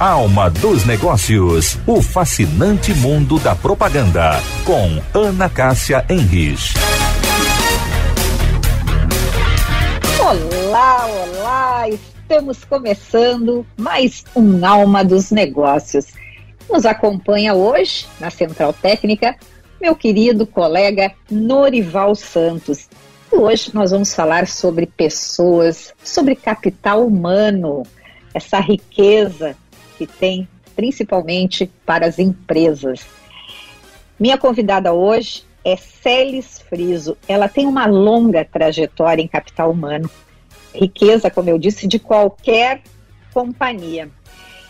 Alma dos Negócios, o fascinante mundo da propaganda, com Ana Cássia Henrich. Olá, olá! Estamos começando mais um Alma dos Negócios. Nos acompanha hoje, na Central Técnica, meu querido colega Norival Santos. E hoje nós vamos falar sobre pessoas, sobre capital humano, essa riqueza que tem principalmente para as empresas. Minha convidada hoje é Celis Friso. Ela tem uma longa trajetória em capital humano. Riqueza, como eu disse, de qualquer companhia.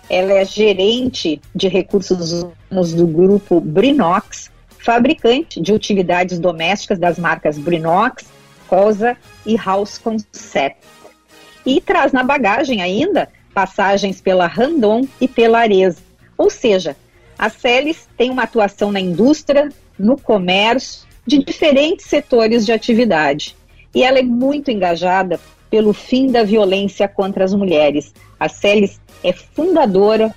Ela é gerente de recursos humanos do grupo Brinox, fabricante de utilidades domésticas das marcas Brinox, Cosa e House Concept. E traz na bagagem ainda passagens pela Randon e pela Areza. Ou seja, a Celis tem uma atuação na indústria, no comércio, de diferentes setores de atividade. E ela é muito engajada pelo fim da violência contra as mulheres. A Celis é fundadora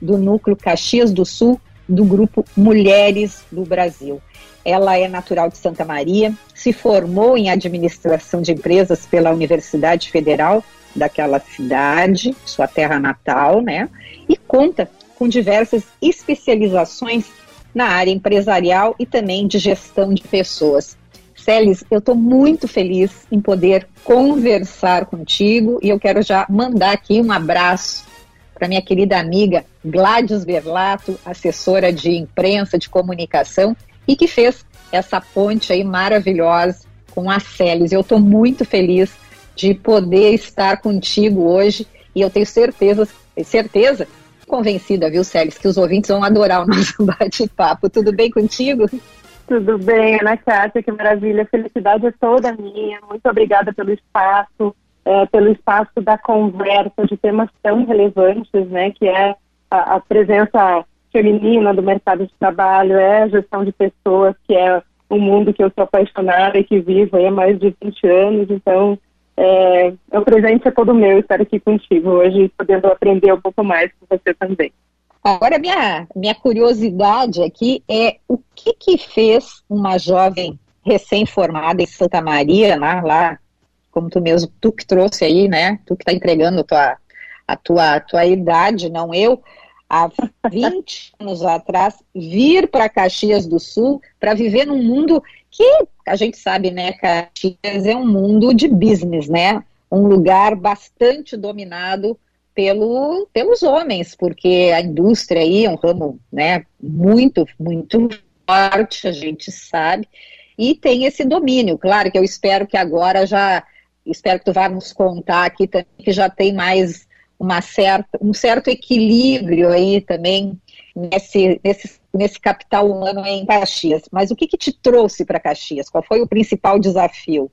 do Núcleo Caxias do Sul, do grupo Mulheres do Brasil. Ela é natural de Santa Maria, se formou em administração de empresas pela Universidade Federal daquela cidade, sua terra natal, né? E conta com diversas especializações na área empresarial e também de gestão de pessoas. Celis, eu estou muito feliz em poder conversar contigo e eu quero já mandar aqui um abraço para minha querida amiga Gladys Berlato, assessora de imprensa, de comunicação, e que fez essa ponte aí maravilhosa com a Celis. Eu estou muito feliz de poder estar contigo hoje e eu tenho certeza, certeza, convencida, viu, Célis, que os ouvintes vão adorar o nosso bate-papo. Tudo bem contigo? Tudo bem, Ana Cátia, que maravilha. Felicidade é toda minha. Muito obrigada pelo espaço, é, pelo espaço da conversa de temas tão relevantes, né, que é a, a presença feminina do mercado de trabalho, é a gestão de pessoas, que é um mundo que eu sou apaixonada e que vivo há mais de 20 anos. Então, é, é um presente é todo meu estar aqui contigo hoje, podendo aprender um pouco mais com você também. Agora, minha, minha curiosidade aqui é o que que fez uma jovem recém-formada em Santa Maria, lá, lá, como tu mesmo, tu que trouxe aí, né, tu que está entregando a tua, a tua, a tua idade, não eu, há 20 anos atrás, vir para Caxias do Sul para viver num mundo que a gente sabe, né, Caxias é um mundo de business, né? Um lugar bastante dominado pelo, pelos homens, porque a indústria aí é um ramo, né, muito, muito forte, a gente sabe, e tem esse domínio. Claro que eu espero que agora já, espero que tu vá nos contar aqui também, que já tem mais uma certa, um certo equilíbrio aí também nesse, nesse, nesse capital humano em Caxias. Mas o que, que te trouxe para Caxias? Qual foi o principal desafio?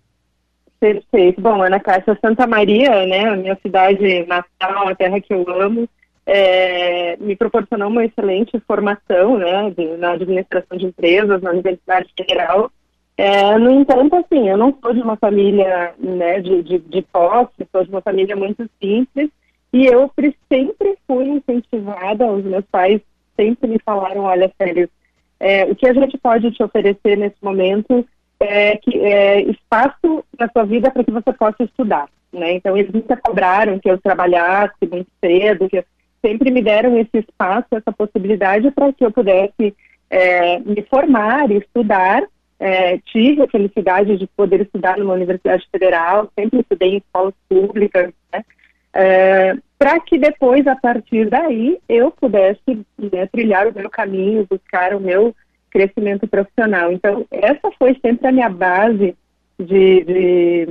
Perfeito. Bom, Ana Cássia Santa Maria, né, a minha cidade natal, a terra que eu amo, é, me proporcionou uma excelente formação né, de, na administração de empresas, na Universidade Federal. É, no entanto, assim, eu não sou de uma família né, de, de, de posse, sou de uma família muito simples, e eu sempre fui incentivada, os meus pais sempre me falaram, olha, Félix, é, o que a gente pode te oferecer nesse momento é, que, é espaço na sua vida para que você possa estudar, né? Então, eles nunca cobraram que eu trabalhasse muito cedo, que sempre me deram esse espaço, essa possibilidade para que eu pudesse é, me formar e estudar. É, tive a felicidade de poder estudar numa universidade federal, sempre estudei em escolas públicas, né? É, para que depois, a partir daí, eu pudesse né, trilhar o meu caminho, buscar o meu crescimento profissional. Então, essa foi sempre a minha base de, de,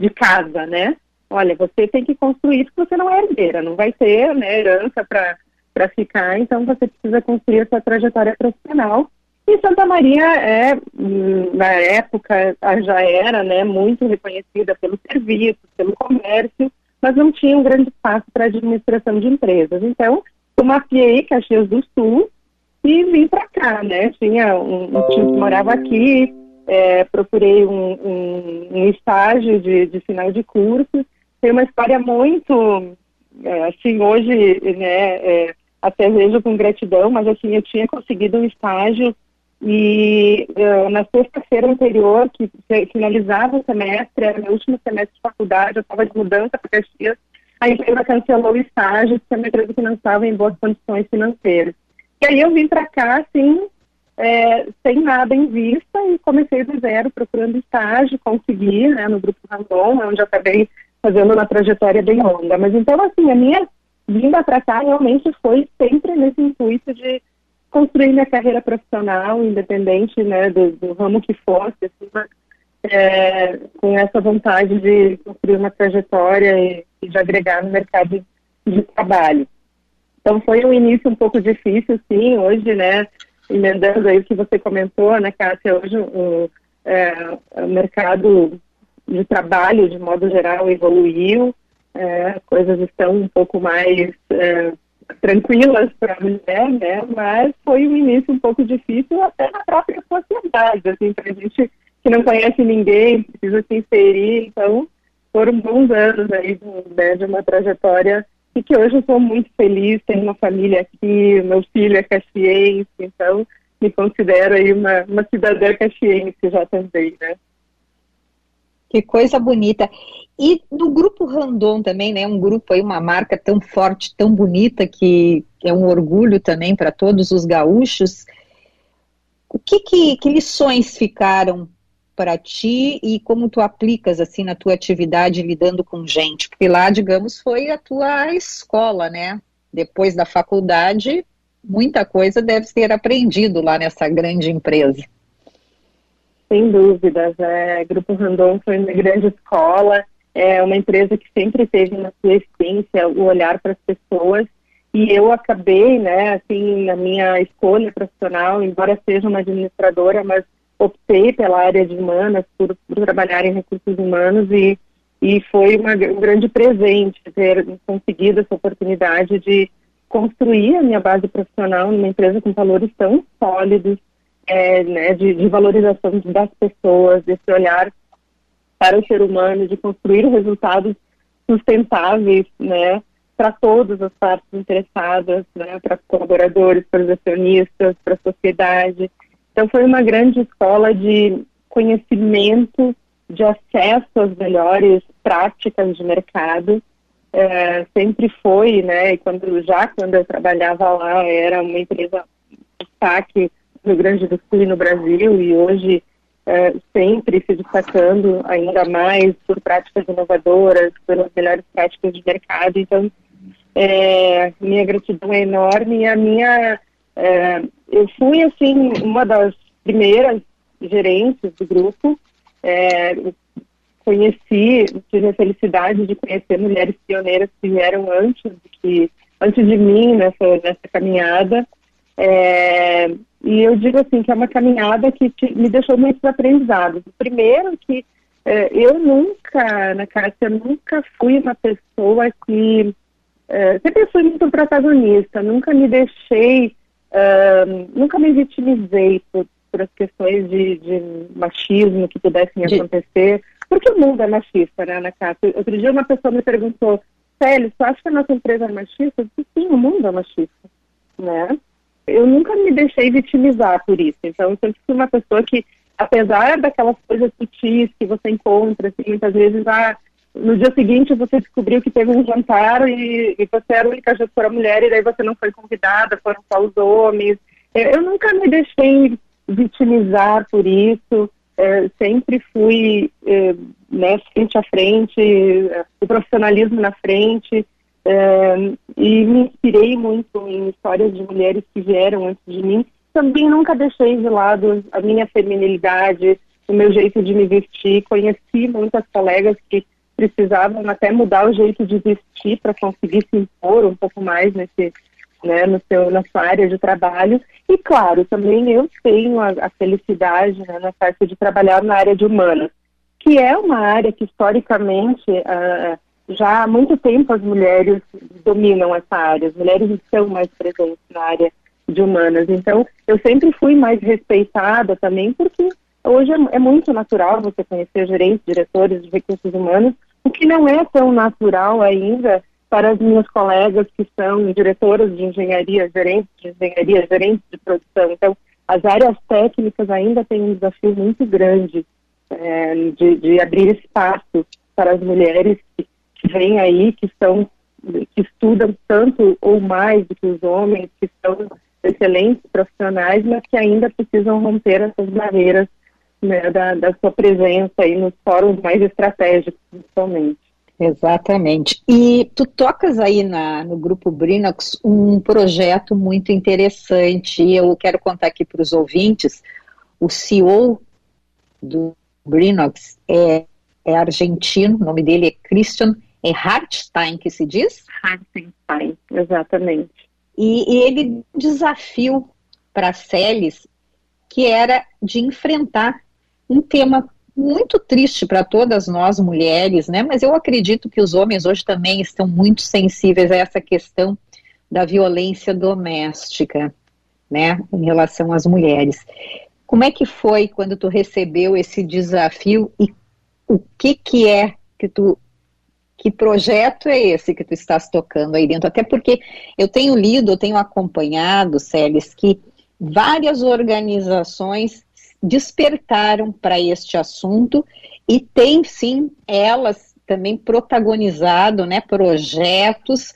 de casa, né? Olha, você tem que construir isso você não é herdeira, não vai ter né, herança para ficar, então você precisa construir a sua trajetória profissional. E Santa Maria é, na época, já era né, muito reconhecida pelo serviço, pelo comércio, mas não tinha um grande espaço para administração de empresas. Então, eu mapeei Caxias do Sul e vim para cá, né? Tinha um, um tio que morava aqui, é, procurei um, um, um estágio de, de, final de curso. Tem uma história muito é, assim, hoje, né, é, até vejo com gratidão, mas assim, eu tinha conseguido um estágio e uh, na sexta-feira anterior, que finalizava o semestre, era meu último semestre de faculdade, eu estava de mudança para Caxias, a empresa cancelou o estágio, porque a minha empresa não estava em boas condições financeiras. E aí eu vim para cá, assim, é, sem nada em vista e comecei do zero procurando estágio, consegui, né, no Grupo Randon, onde eu acabei fazendo uma trajetória bem longa. Mas então, assim, a minha vinda para cá realmente foi sempre nesse intuito de construir minha carreira profissional, independente né, do, do ramo que fosse, assim, mas, é, com essa vontade de construir uma trajetória e, e, de agregar no mercado de trabalho. Então foi um início um pouco difícil, sim, hoje, né, emendando aí o que você comentou, né, Cássia, hoje o, é, o mercado de trabalho, de modo geral, evoluiu, é, coisas estão um pouco mais é, tranquilas para a mulher, né? Mas foi um início um pouco difícil até na própria sociedade, assim, para gente que não conhece ninguém, precisa se inserir, então foram bons anos aí né, de uma trajetória e que hoje eu sou muito feliz, tenho uma família aqui, meu filho é caxiense, então me considero aí uma, uma cidadã caxiense já também, né? Que coisa bonita. E no grupo Randon também, né? Um grupo aí, uma marca tão forte, tão bonita, que é um orgulho também para todos os gaúchos. O que, que, que lições ficaram para ti e como tu aplicas assim na tua atividade lidando com gente? Porque lá, digamos, foi a tua escola, né? Depois da faculdade, muita coisa deve ter aprendido lá nessa grande empresa. Sem dúvidas. É, Grupo Randon foi uma grande escola, é uma empresa que sempre teve na sua essência o olhar para as pessoas. E eu acabei, né, assim, na minha escolha profissional, embora seja uma administradora, mas optei pela área de humanas, por, por trabalhar em recursos humanos e, e foi uma, um grande presente ter conseguido essa oportunidade de construir a minha base profissional numa empresa com valores tão sólidos, é, né, de, de, valorização das pessoas, desse olhar para o ser humano, de construir resultados sustentáveis, né, para todas as partes interessadas, né, para colaboradores, para os acionistas, para a sociedade. Então foi uma grande escola de conhecimento, de acesso às melhores práticas de mercado. É, sempre foi, né, e quando já quando eu trabalhava lá era uma empresa destaque Rio Grande do Sul e no Brasil, e hoje é, sempre se destacando ainda mais por práticas inovadoras, pelas melhores práticas de mercado. Então, é, minha gratidão é enorme e a minha. É, eu fui, assim, uma das primeiras gerentes do grupo. É, conheci, tive a felicidade de conhecer mulheres pioneiras que vieram antes, de que, antes de mim nessa, nessa caminhada. É, e eu digo assim que é uma caminhada que te, me deixou muitos aprendizados. Primeiro que é, eu nunca, na Cássia, nunca fui uma pessoa que é, sempre fui muito protagonista, nunca me deixei, uh, nunca me vitimizei por, por as questões de, de machismo que pudessem de... acontecer, porque o mundo é machista, né, Ana Cássia? Outro dia uma pessoa me perguntou, Célio, você acha que a nossa empresa é machista? Eu disse, sim, o mundo é machista, né? Eu nunca me deixei vitimizar por isso. Então, eu sempre fui uma pessoa que, apesar daquelas coisas sutis que você encontra, assim, muitas vezes, ah, no dia seguinte você descobriu que teve um jantar e, e você era a única gestora mulher e daí você não foi convidada, foram só os homens. Eu, eu nunca me deixei vitimizar por isso. É, sempre fui é, né, frente a frente, o profissionalismo na frente. E me inspirei muito em histórias de mulheres que vieram antes de mim. Também nunca deixei de lado a minha feminilidade, o meu jeito de me vestir. Conheci muitas colegas que precisavam até mudar o jeito de vestir para conseguir se impor um pouco mais nesse, né, no seu, na sua área de trabalho. E, claro, também eu tenho a, a felicidade né, na parte de trabalhar na área de humanas, que é uma área que, historicamente, uh, já há muito tempo as mulheres dominam essa área, as mulheres estão mais presentes na área de humanas. Então, eu sempre fui mais respeitada também, porque hoje é, é muito natural você conhecer gerentes, diretores de recursos humanos, o que não é tão natural ainda para as minhas colegas que são diretoras de engenharia, gerentes de engenharia, gerentes de produção. Então, as áreas técnicas ainda têm um desafio muito grande é, de, de, abrir espaço para as mulheres que, vêm aí, que são que estudam tanto ou mais do que os homens, que são excelentes profissionais, mas que ainda precisam romper essas barreiras né, da, da sua presença aí nos fóruns mais estratégicos, principalmente. Exatamente. E tu tocas aí na, no grupo Brinox um projeto muito interessante. Eu quero contar aqui para os ouvintes. O CEO do Brinox é, é argentino, o nome dele é Christian é Hartstein que se diz? Hartstein, exatamente. E, e ele desafio para a Celes que era de enfrentar um tema muito triste para todas nós mulheres, né? Mas eu acredito que os homens hoje também estão muito sensíveis a essa questão da violência doméstica, né, em relação às mulheres. Como é que foi quando tu recebeu esse desafio e o que que é que tu que projeto é esse que tu estás tocando aí dentro? Até porque eu tenho lido, eu tenho acompanhado, Celes, que várias organizações despertaram para este assunto e tem sim elas também protagonizado né, projetos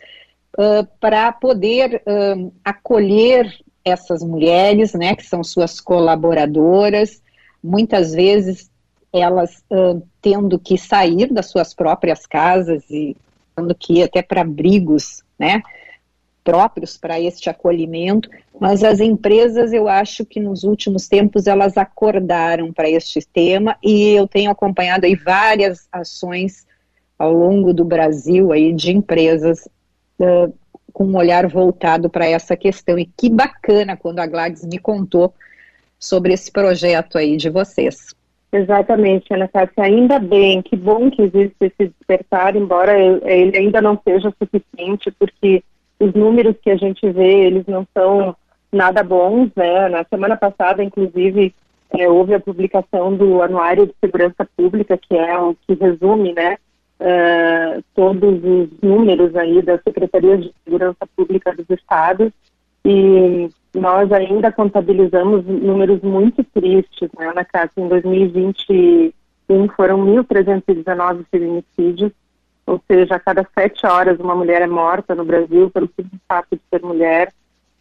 uh, para poder uh, acolher essas mulheres, né, que são suas colaboradoras, muitas vezes elas uh, tendo que sair das suas próprias casas e tendo que ir até para abrigos, né, próprios para este acolhimento, mas as empresas, eu acho que nos últimos tempos elas acordaram para este tema e eu tenho acompanhado aí várias ações ao longo do Brasil aí de empresas uh, com um olhar voltado para essa questão. E que bacana quando a Gladys me contou sobre esse projeto aí de vocês. Exatamente, Ana Cássia. Ainda bem, que bom que existe esse despertar, embora ele ainda não seja suficiente, porque os números que a gente vê, eles não são nada bons, né? Na semana passada, inclusive, é, houve a publicação do Anuário de Segurança Pública, que é o que resume, né, uh, todos os números aí das Secretarias de Segurança Pública dos estados, e nós ainda contabilizamos números muito tristes, né, na casa em 2021 foram 1.319 feminicídios, ou seja, a cada sete horas uma mulher é morta no Brasil pelo simples fato de ser mulher,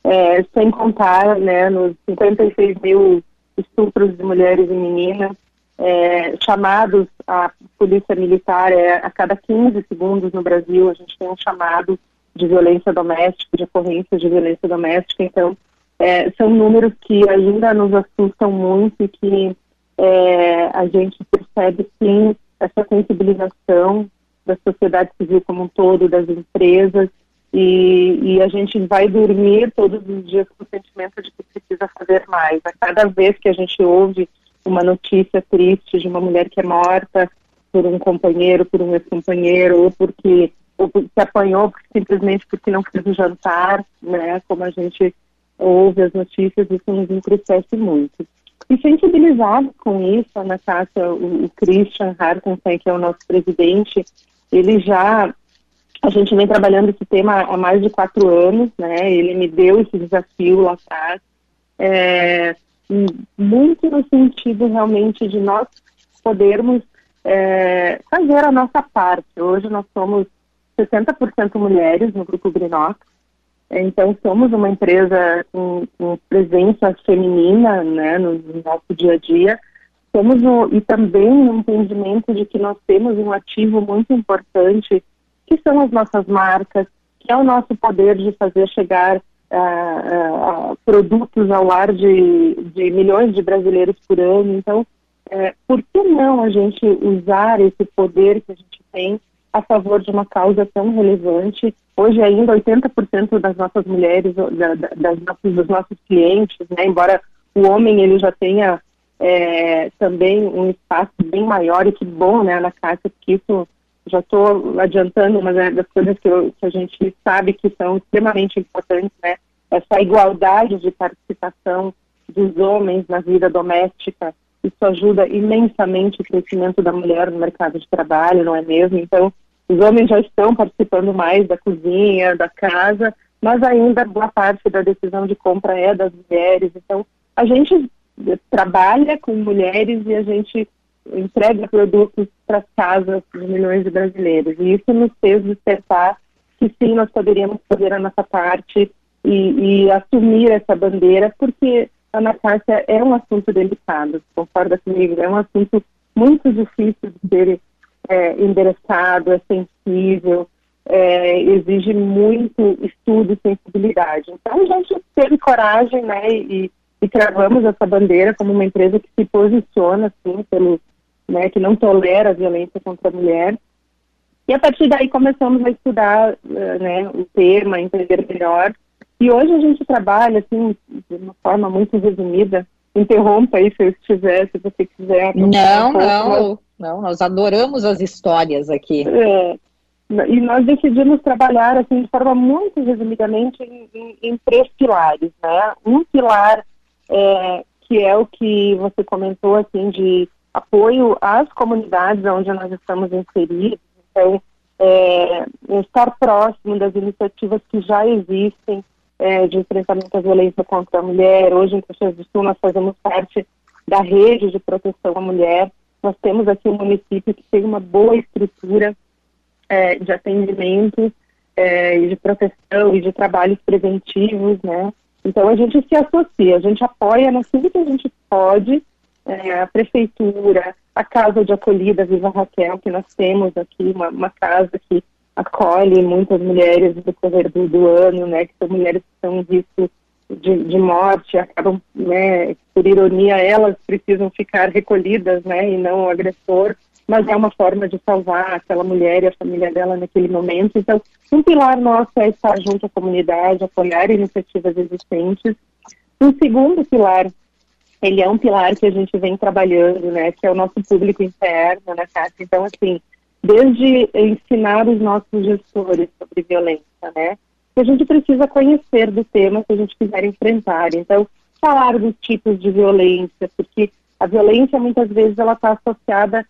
é, sem contar né, nos 56 mil estupros de mulheres e meninas, é, chamados à polícia militar é, a cada 15 segundos no Brasil, a gente tem um chamado de violência doméstica, de ocorrência de violência doméstica, então é, são números que ainda nos assustam muito e que é, a gente percebe sim essa sensibilização da sociedade civil como um todo, das empresas, e, e, a gente vai dormir todos os dias com o sentimento de que precisa fazer mais. A cada vez que a gente ouve uma notícia triste de uma mulher que é morta por um companheiro, por um ex-companheiro, ou porque ou se apanhou simplesmente porque não fez jantar, né? Como a gente ouve as notícias, isso nos entristece muito. E sensibilizado com isso, Ana Cássia, o, o Christian Hartenstein, que é o nosso presidente, ele já a gente vem trabalhando esse tema há mais de quatro anos, né? Ele me deu esse desafio lá atrás, é, muito no sentido realmente de nós podermos é, fazer a nossa parte. Hoje nós somos 60% mulheres no grupo Grinox, então somos uma empresa com, com presença feminina, né, no, no nosso dia a dia. Somos e também no entendimento de que nós temos um ativo muito importante que são as nossas marcas, que é o nosso poder de fazer chegar uh, uh, produtos ao lar de, de, milhões de brasileiros por ano. Então, uh, por que não a gente usar esse poder que a gente tem a favor de uma causa tão relevante? Hoje ainda 80% das nossas mulheres, da, das nossos, dos nossos clientes, né, embora o homem ele já tenha é, também um espaço bem maior e que bom, né, na casa, porque isso já estou adiantando é das coisas que, eu, que, a gente sabe que são extremamente importantes, né? Essa igualdade de participação dos homens na vida doméstica, isso ajuda imensamente o crescimento da mulher no mercado de trabalho, não é mesmo? Então, os homens já estão participando mais da cozinha, da casa, mas ainda boa parte da decisão de compra é das mulheres. Então, a gente trabalha com mulheres e a gente entrega produtos para as casas de milhões de brasileiros. E isso nos fez despertar que sim, nós poderíamos fazer a nossa parte e, e assumir essa bandeira, porque Ana Cássia é um assunto delicado, concorda comigo? É um assunto muito difícil de ser é, endereçado, é sensível, é, exige muito estudo e sensibilidade. Então, a gente teve coragem, né, e, e cravamos essa bandeira como uma empresa que se posiciona, assim, pelo, né, que não tolera a violência contra a mulher. E a partir daí começamos a estudar, eh, né, o tema, entender melhor. E hoje a gente trabalha, assim, de uma forma muito resumida. Interrompa aí se eu estiver, se você quiser. Não, não, não, nós adoramos as histórias aqui. É, e nós decidimos trabalhar assim de forma muito resumidamente em, em, em três pilares, né? Um pilar é, que é o que você comentou assim de apoio às comunidades onde nós estamos inseridos, então é, estar próximo das iniciativas que já existem é, de enfrentamento à violência contra a mulher. Hoje em Caxias do Sul nós fazemos parte da rede de proteção à mulher. Nós temos aqui um município que tem uma boa estrutura é, de atendimento é, de proteção e de trabalhos preventivos, né? Então a gente se associa, a gente apoia naquilo que a gente pode, é, a prefeitura, a casa de acolhida Viva Raquel, que nós temos aqui, uma, uma casa que acolhe muitas mulheres do decorrer do, do, ano, né, que são mulheres que em risco de, de morte, acabam, né, por ironia, elas precisam ficar recolhidas, né, e não o agressor mas é uma forma de salvar aquela mulher e a família dela naquele momento. Então, um pilar nosso é estar junto à comunidade, apoiar iniciativas existentes. Um segundo pilar, ele é um pilar que a gente vem trabalhando, né, que é o nosso público interno né, casa. Então, assim, desde ensinar os nossos gestores sobre violência, né, que a gente precisa conhecer do tema que a gente quiser enfrentar. Então, falar dos tipos de violência, porque a violência muitas vezes ela está associada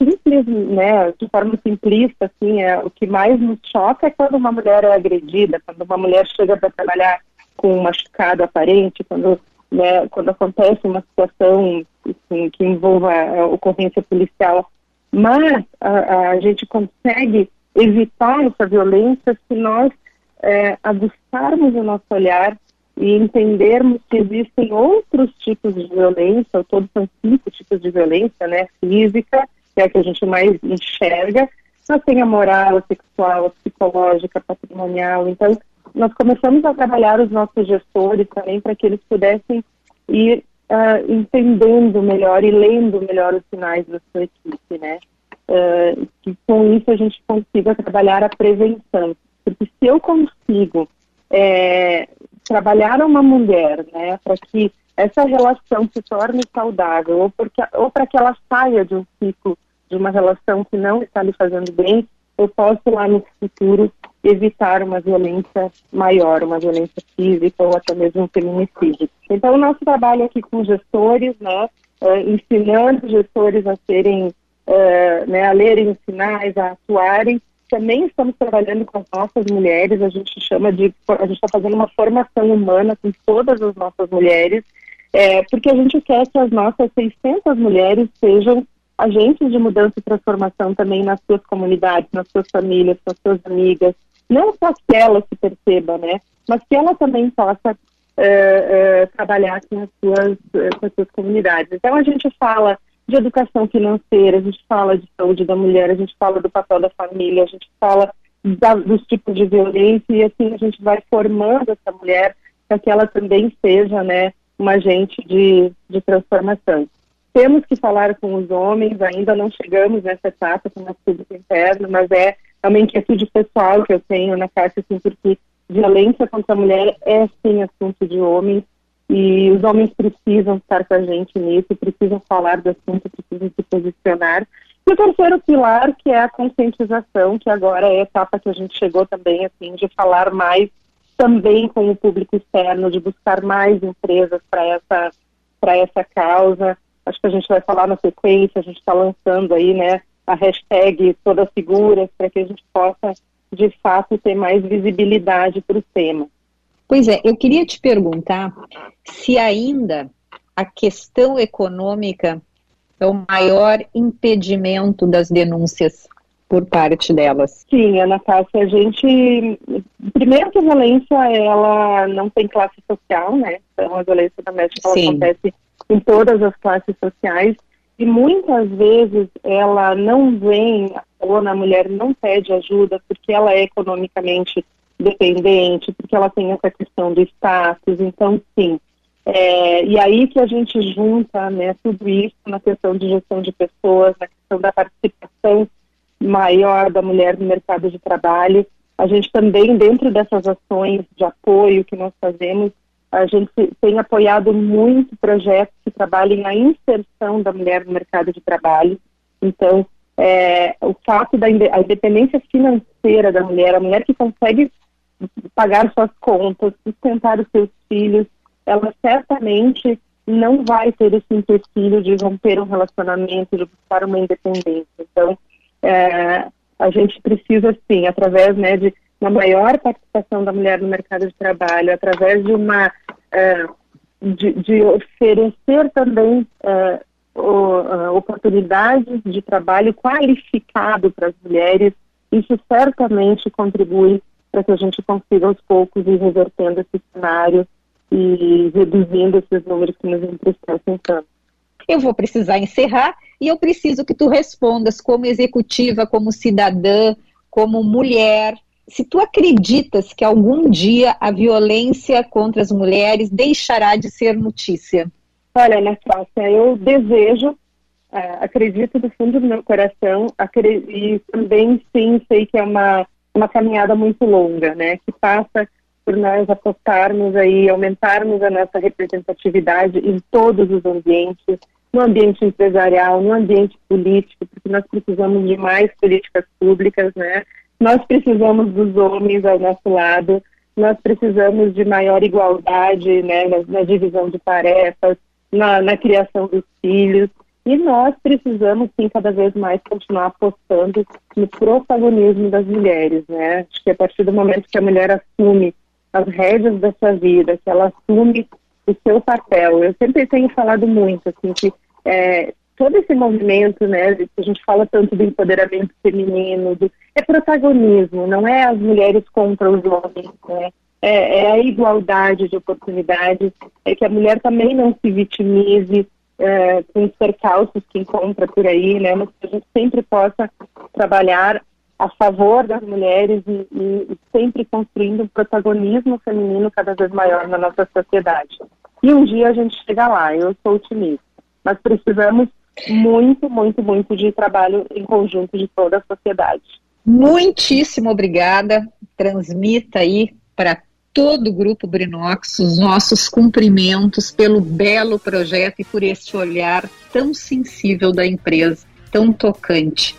simples, né, de forma simplista, assim, é, o que mais nos choca é quando uma mulher é agredida, quando uma mulher chega para trabalhar com um machucado aparente, quando, né, quando acontece uma situação assim, que envolva a ocorrência policial. Mas a, a gente consegue evitar essa violência se nós é, aguçarmos o nosso olhar e entendermos que existem outros tipos de violência, todos são cinco tipos de violência, né, física, que é a que a gente mais enxerga, mas tem a moral, a sexual, a psicológica, a patrimonial. Então, nós começamos a trabalhar os nossos gestores também para que eles pudessem ir uh, entendendo melhor e lendo melhor os sinais da sua equipe, né? Uh, que com isso a gente consiga trabalhar a prevenção. Porque se eu consigo é, trabalhar uma mulher, né, para que essa relação se torne saudável, ou, porque, ou para que ela saia de um ciclo de uma relação que não está lhe fazendo bem, eu posso lá no futuro evitar uma violência maior, uma violência física ou até mesmo um feminicídio. Então, o nosso trabalho aqui com gestores, né, uh, ensinando gestores a serem, uh, né, a lerem os sinais, a atuarem, também estamos trabalhando com as nossas mulheres, a gente chama de, a gente está fazendo uma formação humana com todas as nossas mulheres, é, porque a gente quer que as nossas 600 mulheres sejam agentes de mudança e transformação também nas suas comunidades, nas suas famílias, nas suas amigas. Não só que ela se perceba, né? Mas que ela também possa é, é, trabalhar com as, suas, é, com as suas comunidades. Então a gente fala de educação financeira, a gente fala de saúde da mulher, a gente fala do papel da família, a gente fala da, dos tipos de violência e assim a gente vai formando essa mulher para que ela também seja, né, uma agente de, de transformação. Temos que falar com os homens, ainda não chegamos nessa etapa com o público interno, mas é, é uma inquietude pessoal que eu tenho na Caixa, assim, porque violência contra a mulher é sim assunto de homens e os homens precisam estar com a gente nisso, precisam falar do assunto, precisam se posicionar. E o terceiro pilar, que é a conscientização, que agora é a etapa que a gente chegou também, assim, de falar mais também com o público externo, de buscar mais empresas para essa, essa causa. Acho que a gente vai falar na sequência, a gente está lançando aí, né, a hashtag Todas Seguras, para que a gente possa, de fato, ter mais visibilidade para o tema. Pois é, eu queria te perguntar se ainda a questão econômica é o maior impedimento das denúncias por parte delas. Sim, Ana Cássia, a gente. Primeiro que a violência ela não tem classe social, né? Então a violência doméstica ela acontece em todas as classes sociais e muitas vezes ela não vem, ou a mulher não pede ajuda porque ela é economicamente dependente, porque ela tem essa questão do status, então sim. É, e aí que a gente junta né, tudo isso na questão de gestão de pessoas, na questão da participação maior da mulher no mercado de trabalho. A gente também, dentro dessas ações de apoio que nós fazemos, a gente tem apoiado muito projetos que trabalhem na inserção da mulher no mercado de trabalho. Então, é, o fato da independência financeira da mulher, a mulher que consegue pagar suas contas, sustentar os seus filhos, ela certamente não vai ter esse empecilho de romper um relacionamento, de buscar uma independência. Então, é, a gente precisa, sim, através né, de uma maior participação da mulher no mercado de trabalho, através de uma é, de, de, oferecer também é, o, oportunidades de trabalho qualificado para as mulheres, isso certamente contribui para que a gente consiga aos poucos ir revertendo esse cenário e reduzindo esses números que nos entristecem tanto. Eu vou precisar encerrar e eu preciso que tu respondas como executiva, como cidadã, como mulher, se tu acreditas que algum dia a violência contra as mulheres deixará de ser notícia? Olha, Anastácia, eu desejo, é, acredito do fundo do meu coração, e também sim sei que é uma, uma caminhada muito longa, né? Que passa por nós apostarmos aí, aumentarmos a nossa representatividade em todos os ambientes, no ambiente empresarial, no ambiente político, porque nós precisamos de mais políticas públicas, né? Nós precisamos dos homens ao nosso lado, nós precisamos de maior igualdade né, na, na divisão de tarefas, na, na, criação dos filhos, e nós precisamos, sim, cada vez mais continuar apostando no protagonismo das mulheres. Né? Acho que a partir do momento que a mulher assume as rédeas da sua vida, que ela assume o seu papel, eu sempre tenho falado muito, assim, que é, todo esse movimento, né, que a gente fala tanto do empoderamento feminino, do, é protagonismo, não é as mulheres contra os homens, né? É, é, a igualdade de oportunidades, é que a mulher também não se vitimize é, com os percalços que encontra por aí, né? Mas que a gente sempre possa trabalhar a favor das mulheres e, e, sempre construindo um protagonismo feminino cada vez maior na nossa sociedade. E um dia a gente chega lá, eu sou otimista. Mas precisamos muito, muito, muito de trabalho em conjunto de toda a sociedade. Muitíssimo obrigada. Transmita aí para todo o grupo Brinox os nossos cumprimentos pelo belo projeto e por este olhar tão sensível da empresa, tão tocante.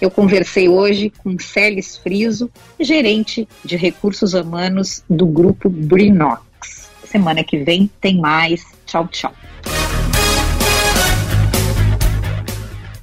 Eu conversei hoje com Celis Friso, gerente de recursos humanos do grupo Brinox. Semana que vem tem mais. Tchau, tchau.